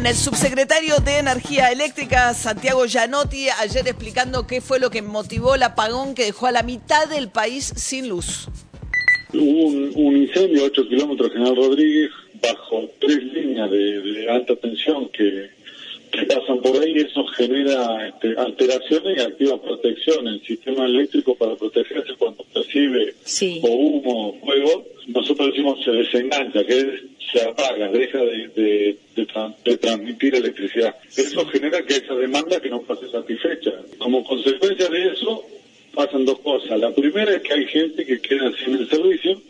En el subsecretario de Energía Eléctrica, Santiago Gianotti, ayer explicando qué fue lo que motivó el apagón que dejó a la mitad del país sin luz. Hubo un, un incendio a 8 kilómetros General Rodríguez bajo tres líneas de, de alta tensión que, que pasan por ahí eso genera este, alteraciones y activa protección en el sistema eléctrico para protegerse cuando percibe Sí. o humo o fuego. Nosotros decimos se desengancha, que es, se apaga, deja de, de, de tran- de transmitir electricidad. Eso genera que esa demanda que no pase satisfecha. Como consecuencia de eso pasan dos cosas. La primera es que hay gente que queda sin el servicio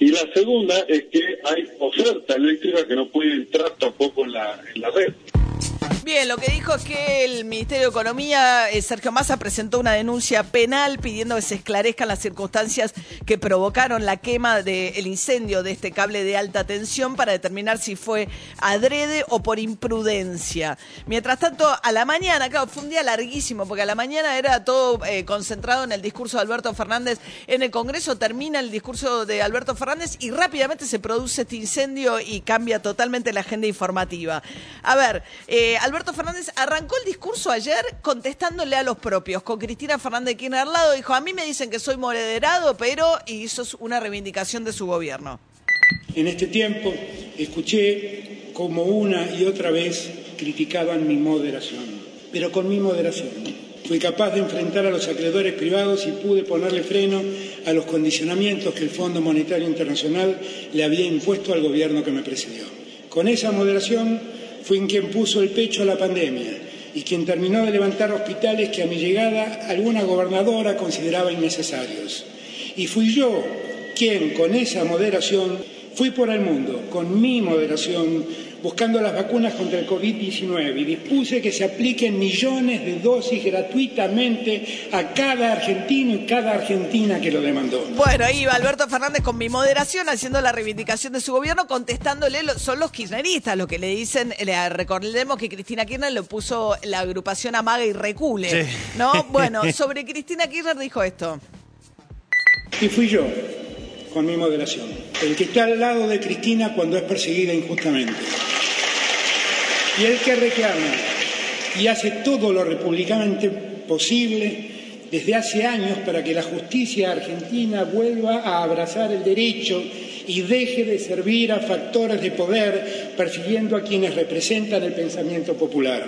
y la segunda es que hay oferta eléctrica que no puede entrar tampoco en la, en la red. Bien, lo que dijo es que el Ministerio de Economía, eh, Sergio Massa, presentó una denuncia penal pidiendo que se esclarezcan las circunstancias que provocaron la quema del incendio de este cable de alta tensión para determinar si fue adrede o por imprudencia. Mientras tanto, a la mañana, claro, fue un día larguísimo, porque a la mañana era todo eh, concentrado en el discurso de Alberto Fernández en el Congreso, termina el discurso de Alberto Fernández y rápidamente se produce este incendio y cambia totalmente la agenda informativa. A ver, eh, Alberto Fernández arrancó el discurso ayer contestándole a los propios, con Cristina Fernández de Kirchner al lado, dijo, a mí me dicen que soy moderado, pero, y hizo una reivindicación de su gobierno. En este tiempo escuché como una y otra vez criticaban mi moderación, pero con mi moderación. Fui capaz de enfrentar a los acreedores privados y pude ponerle freno a los condicionamientos que el Fondo Monetario Internacional le había impuesto al gobierno que me precedió. Con esa moderación fui quien puso el pecho a la pandemia y quien terminó de levantar hospitales que a mi llegada alguna gobernadora consideraba innecesarios. Y fui yo quien, con esa moderación, fui por el mundo, con mi moderación, buscando las vacunas contra el COVID-19 y dispuse que se apliquen millones de dosis gratuitamente a cada argentino y cada argentina que lo demandó. Bueno, ahí va Alberto Fernández con mi moderación haciendo la reivindicación de su gobierno, contestándole, lo- son los kirchneristas lo que le dicen, le- recordemos que Cristina Kirchner lo puso la agrupación Amaga y Recule, ¿no? Bueno, sobre Cristina Kirchner dijo esto. Y fui yo, con mi moderación, el que está al lado de Cristina cuando es perseguida injustamente. Y el que reclama y hace todo lo republicanamente posible desde hace años para que la justicia argentina vuelva a abrazar el derecho y deje de servir a factores de poder persiguiendo a quienes representan el pensamiento popular.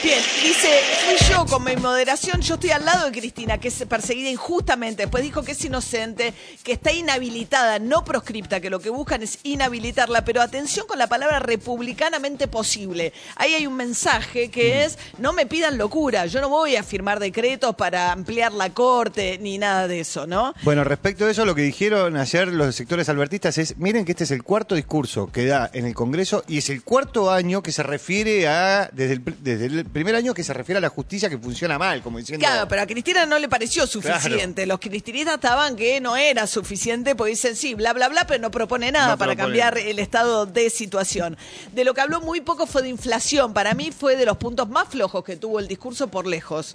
Bien, dice, fui yo con mi moderación, yo estoy al lado de Cristina, que es perseguida injustamente. Después dijo que es inocente, que está inhabilitada, no proscripta, que lo que buscan es inhabilitarla. Pero atención con la palabra republicanamente posible. Ahí hay un mensaje que es, no me pidan locura, yo no voy a firmar decretos para ampliar la corte, ni nada de eso, ¿no? Bueno, respecto a eso, lo que dijeron ayer los sectores albertistas es, miren que este es el cuarto discurso que da en el Congreso y es el cuarto año que se refiere a, desde el, desde el primer año que se refiere a la justicia que funciona mal, como diciendo... Claro, pero a Cristina no le pareció suficiente. Los cristinistas estaban que no era suficiente porque dicen sí, bla, bla, bla, pero no propone nada No para propone. cambiar el estado de situación. De lo que habló muy poco fue de inflación. Para mí fue de los puntos más flojos que tuvo el discurso por lejos.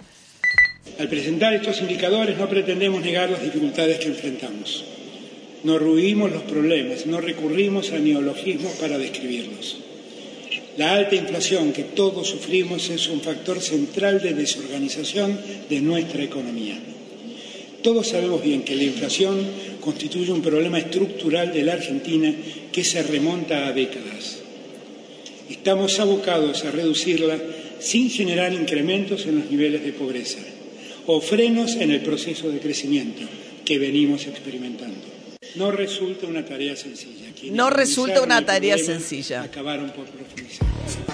Al presentar estos indicadores no pretendemos negar las dificultades que enfrentamos. No ruimos los problemas, no recurrimos a neologismos para describirlos. La alta inflación que todos sufrimos es un factor central de desorganización de nuestra economía. Todos sabemos bien que la inflación constituye un problema estructural de la Argentina que se remonta a décadas. Estamos abocados a reducirla sin generar incrementos en los niveles de pobreza o frenos en el proceso de crecimiento que venimos experimentando. No resulta una tarea sencilla. No resulta una tarea problema sencilla. Acabaron por profundizar.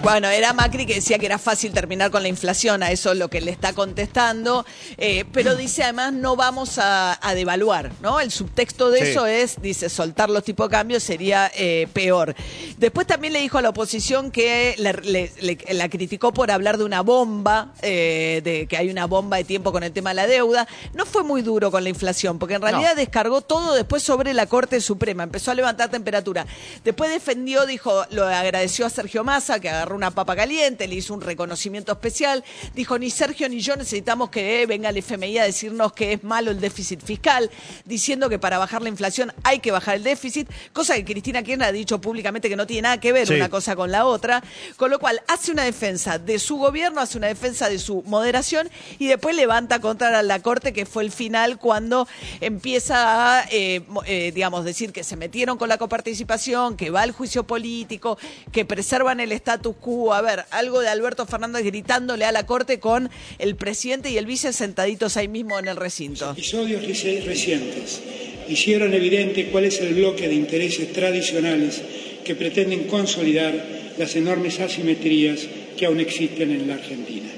Bueno, era Macri que decía que era fácil terminar con la inflación, a eso es lo que le está contestando, eh, pero dice además no vamos a, a devaluar, ¿no? El subtexto de Sí. eso es, dice, soltar los tipos de cambio sería eh, peor. Después también le dijo a la oposición que le- le- le- la criticó por hablar de una bomba, eh, de que hay una bomba de tiempo con el tema de la deuda. No fue muy duro con la inflación, porque en realidad descargó todo después sobre la Corte Suprema, empezó a levantar temperatura. Después defendió, dijo, lo agradeció a Sergio Massa, que agarró una papa caliente, le hizo un reconocimiento especial. Dijo, ni Sergio ni yo necesitamos que venga el FMI a decirnos que es malo el déficit fiscal, diciendo que para bajar la inflación hay que bajar el déficit, cosa que Cristina Kirchner ha dicho públicamente que no tiene nada que ver Sí. una cosa con la otra, con lo cual hace una defensa de su gobierno, hace una defensa de su moderación y después levanta contra la Corte, que fue el final cuando empieza a, eh, eh, digamos, decir que se metieron con la coparticipación, que va el juicio político, que preservan el status quo. A ver, algo de Alberto Fernández gritándole a la Corte con el presidente y el vice sentaditos ahí mismo en el recinto. Episodios reci- recientes hicieron evidente cuál es el bloque de intereses tradicionales que pretenden consolidar las enormes asimetrías que aún existen en la Argentina.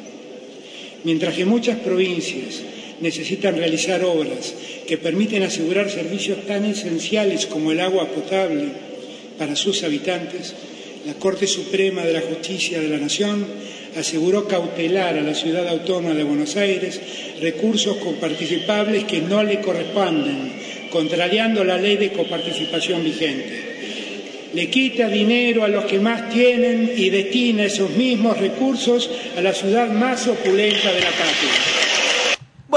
Mientras que muchas provincias necesitan realizar obras que permiten asegurar servicios tan esenciales como el agua potable para sus habitantes, la Corte Suprema de la Justicia de la Nación aseguró cautelar a la ciudad autónoma de Buenos Aires recursos coparticipables que no le corresponden, contrariando la ley de coparticipación vigente le quita dinero a los que más tienen y destina esos mismos recursos a la ciudad más opulenta de la patria.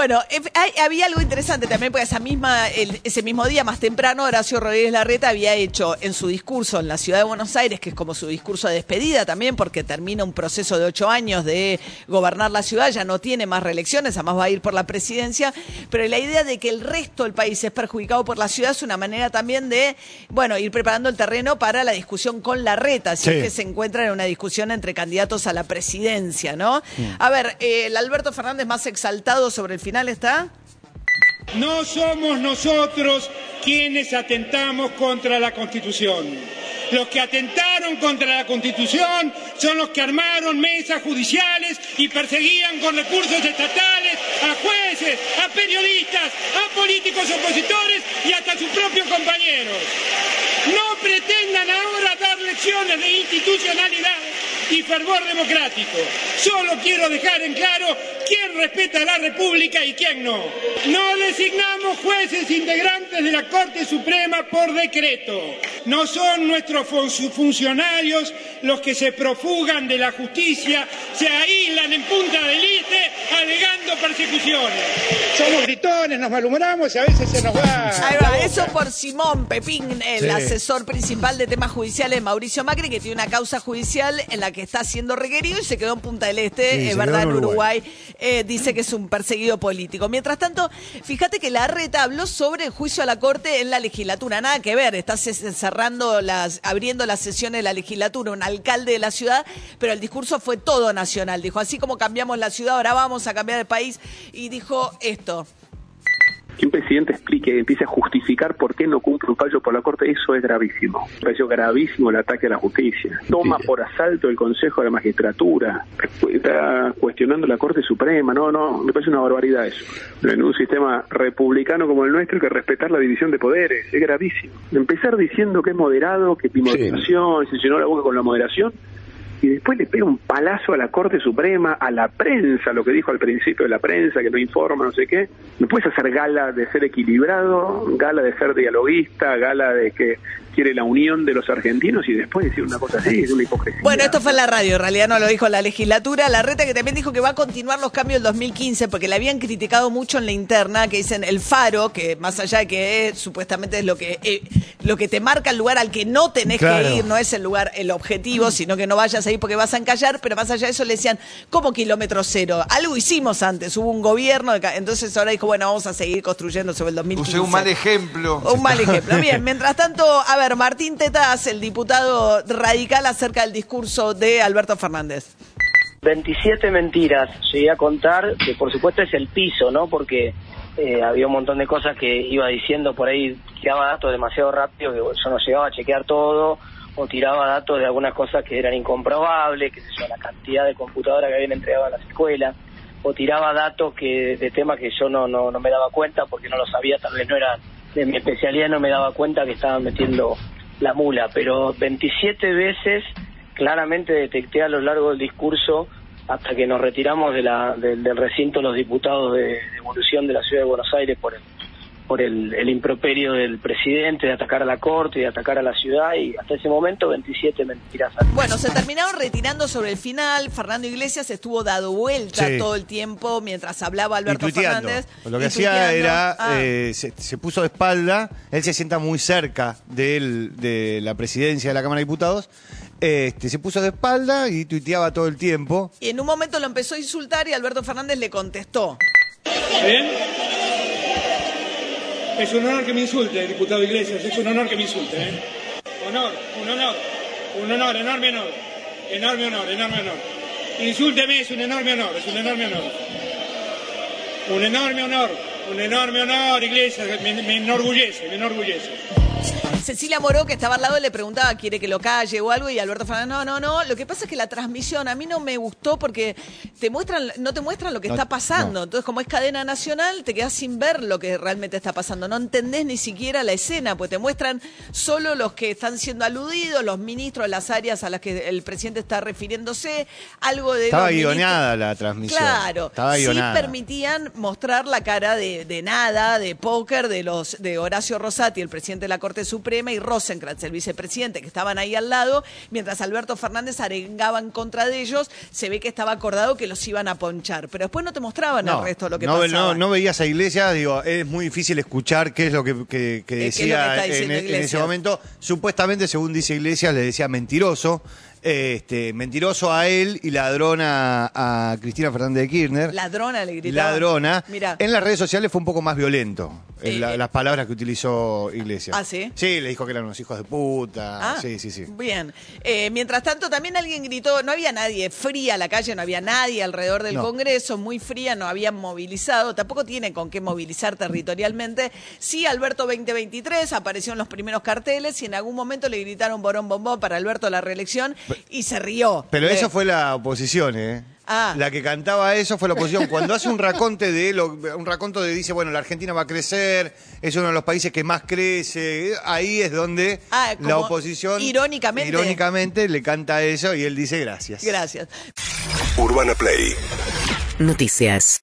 Bueno, hay- había algo interesante también, porque esa misma, el- ese mismo día, más temprano, Horacio Rodríguez Larreta había hecho en su discurso en la ciudad de Buenos Aires, que es como su discurso de despedida también, porque termina un proceso de ocho años de gobernar la ciudad, ya no tiene más reelecciones, además va a ir por la presidencia, pero la idea de que el resto del país es perjudicado por la ciudad es una manera también de, bueno, ir preparando el terreno para la discusión con Larreta, si Sí. es que se encuentran en una discusión entre candidatos a la presidencia, ¿no? A ver, eh, el Alberto Fernández más exaltado sobre el final está. No somos nosotros quienes atentamos contra la Constitución. Los que atentaron contra la Constitución son los que armaron mesas judiciales y perseguían con recursos estatales a jueces, a periodistas, a políticos opositores y hasta a sus propios compañeros. No pretendan ahora dar lecciones de institucionalidad y fervor democrático. Solo quiero dejar en claro quién respeta la República y quién no. No designamos jueces integrantes de la Corte Suprema por decreto. No son nuestros fun- funcionarios los que se profugan de la justicia, se aíslan en punta del este alegando persecuciones. Somos gritones, nos malhumoramos y a veces se nos va. Ahí eso por Simón Pepín, el Sí. asesor principal de temas judiciales de Mauricio Macri, que tiene una causa judicial en la que está siendo requerido y se quedó en Punta del Este, Sí, es verdad, en Uruguay. Eh, dice que es un perseguido político. Mientras tanto, fíjate que la reta habló sobre el juicio a la Corte en la legislatura. Nada que ver, está ce- cerrando las, abriendo las sesiones de la legislatura, un alcalde de la ciudad, pero el discurso fue todo nacional. Dijo, así como cambiamos la ciudad, ahora vamos a cambiar el país. Y dijo esto. Que un presidente explique, empiece a justificar por qué no cumple un fallo por la Corte, eso es gravísimo. Me pareció gravísimo el ataque a la justicia. Toma por asalto el Consejo de la Magistratura, está cuestionando la Corte Suprema, no, no, me parece una barbaridad eso. En un sistema republicano como el nuestro hay que respetar la división de poderes, es gravísimo. Empezar diciendo que es moderado, que es moderación, se llenó la boca con la moderación, y después le pega un palazo a la Corte Suprema, a la prensa, lo que dijo al principio de la prensa, que no informa, no sé qué. No puedes hacer gala de ser equilibrado, gala de ser dialoguista, gala de que quiere la unión de los argentinos y después decir una cosa así, es una hipocresía. Bueno, esto fue en la radio, en realidad no lo dijo la legislatura. La reta que también dijo que va a continuar los cambios del 2015 porque le habían criticado mucho en la interna, que dicen el faro, que más allá de que es, supuestamente es lo que eh, lo que te marca el lugar al que no tenés Claro. que ir, no es el lugar, el objetivo, sino que no vayas ahí porque vas a encallar, pero más allá de eso le decían, ¿cómo kilómetro cero? Algo hicimos antes, hubo un gobierno, entonces ahora dijo, bueno, vamos a seguir construyendo sobre el 2015. Usé un mal ejemplo. Un mal ejemplo. Bien, mientras tanto, a ver, Martín Tetaz, el diputado radical acerca del discurso de Alberto Fernández. 27 mentiras llegué a contar, que por supuesto es el piso, ¿no? Porque eh, había un montón de cosas que iba diciendo por ahí, tiraba datos demasiado rápido, que yo no llegaba a chequear todo, o tiraba datos de algunas cosas que eran incomprobables, que sé yo, la cantidad de computadoras que habían entregado a las escuelas, o tiraba datos que de temas que yo no, no, no me daba cuenta porque no lo sabía, tal vez no era de mi especialidad, no me daba cuenta que estaban metiendo la mula, pero 27 veces claramente detecté a lo largo del discurso hasta que nos retiramos de la, del, del recinto los diputados de, de evolución de la ciudad de Buenos Aires por el, por el, el improperio del presidente de atacar a la corte y de atacar a la ciudad y hasta ese momento 27 mentiras. Bueno, se terminaron retirando sobre el final. Fernando Iglesias estuvo dado vuelta Sí. todo el tiempo mientras hablaba Alberto. Fernández. Lo que hacía era, Ah. eh, se, se puso de espalda, él se sienta muy cerca del- de la presidencia de la Cámara de Diputados, este, se puso de espalda y tuiteaba todo el tiempo. Y en un momento lo empezó a insultar y Alberto Fernández le contestó. ¿Bien? Es un honor que me insulte, diputado Iglesias, es un honor que me insulte. ¿eh? Honor, un honor, un honor, enorme honor, enorme honor, enorme honor. Insúlteme, es un enorme honor, es un enorme honor. Un enorme honor, un enorme honor, Iglesias, me, me enorgullece, me enorgullece. Cecilia Moró, que estaba al lado, le preguntaba, ¿quiere que lo calle o algo? Y Alberto Fernández, no, no, no. Lo que pasa es que la transmisión a mí no me gustó porque te muestran, no te muestran lo que No, está pasando. no. Entonces, como es cadena nacional, te quedas sin ver lo que realmente está pasando. No entendés ni siquiera la escena, pues te muestran solo los que están siendo aludidos, los ministros de las áreas a las que el presidente está refiriéndose, algo de... Estaba guionada la transmisión. Claro, Estaba sí guionada. permitían mostrar la cara de, de nada, de póker, de los de Horacio Rosati, el presidente de la Corte Suprema, y Rosenkrantz, el vicepresidente, que estaban ahí al lado, mientras Alberto Fernández arengaba en contra de ellos, se ve que estaba acordado que los iban a ponchar, pero después no te mostraban el resto de lo que no, pasaba. no, no veías a Iglesias, digo, es muy difícil escuchar qué es lo que, decía en, ese momento. Supuestamente, según dice Iglesias, le decía mentiroso. Este, mentiroso a él y ladrón a, Cristina Fernández de Kirchner. Ladrona le gritaba. Ladrona. Mira. En las redes sociales fue un poco más violento en Eh, la- eh. las palabras que utilizó Iglesias. ¿Ah, sí? Sí, le dijo que eran unos hijos de puta. Ah, sí, sí, sí. Bien. Eh, mientras tanto, también alguien gritó, no había nadie fría, la calle no había nadie alrededor del No. Congreso, muy fría, no habían movilizado, tampoco tiene con qué movilizar territorialmente. Sí, Alberto 2023 apareció en los primeros carteles y en algún momento le gritaron borón bombón para Alberto la reelección y se rió. Pero Eh, eso fue la oposición, ¿eh? Ah. La que cantaba eso fue la oposición. Cuando hace un raconte de lo- un raconto de dice, bueno, la Argentina va a crecer, es uno de los países que más crece, ahí es donde Ah, la oposición irónicamente. irónicamente le canta eso y él dice gracias. Gracias. Urbana Play Noticias.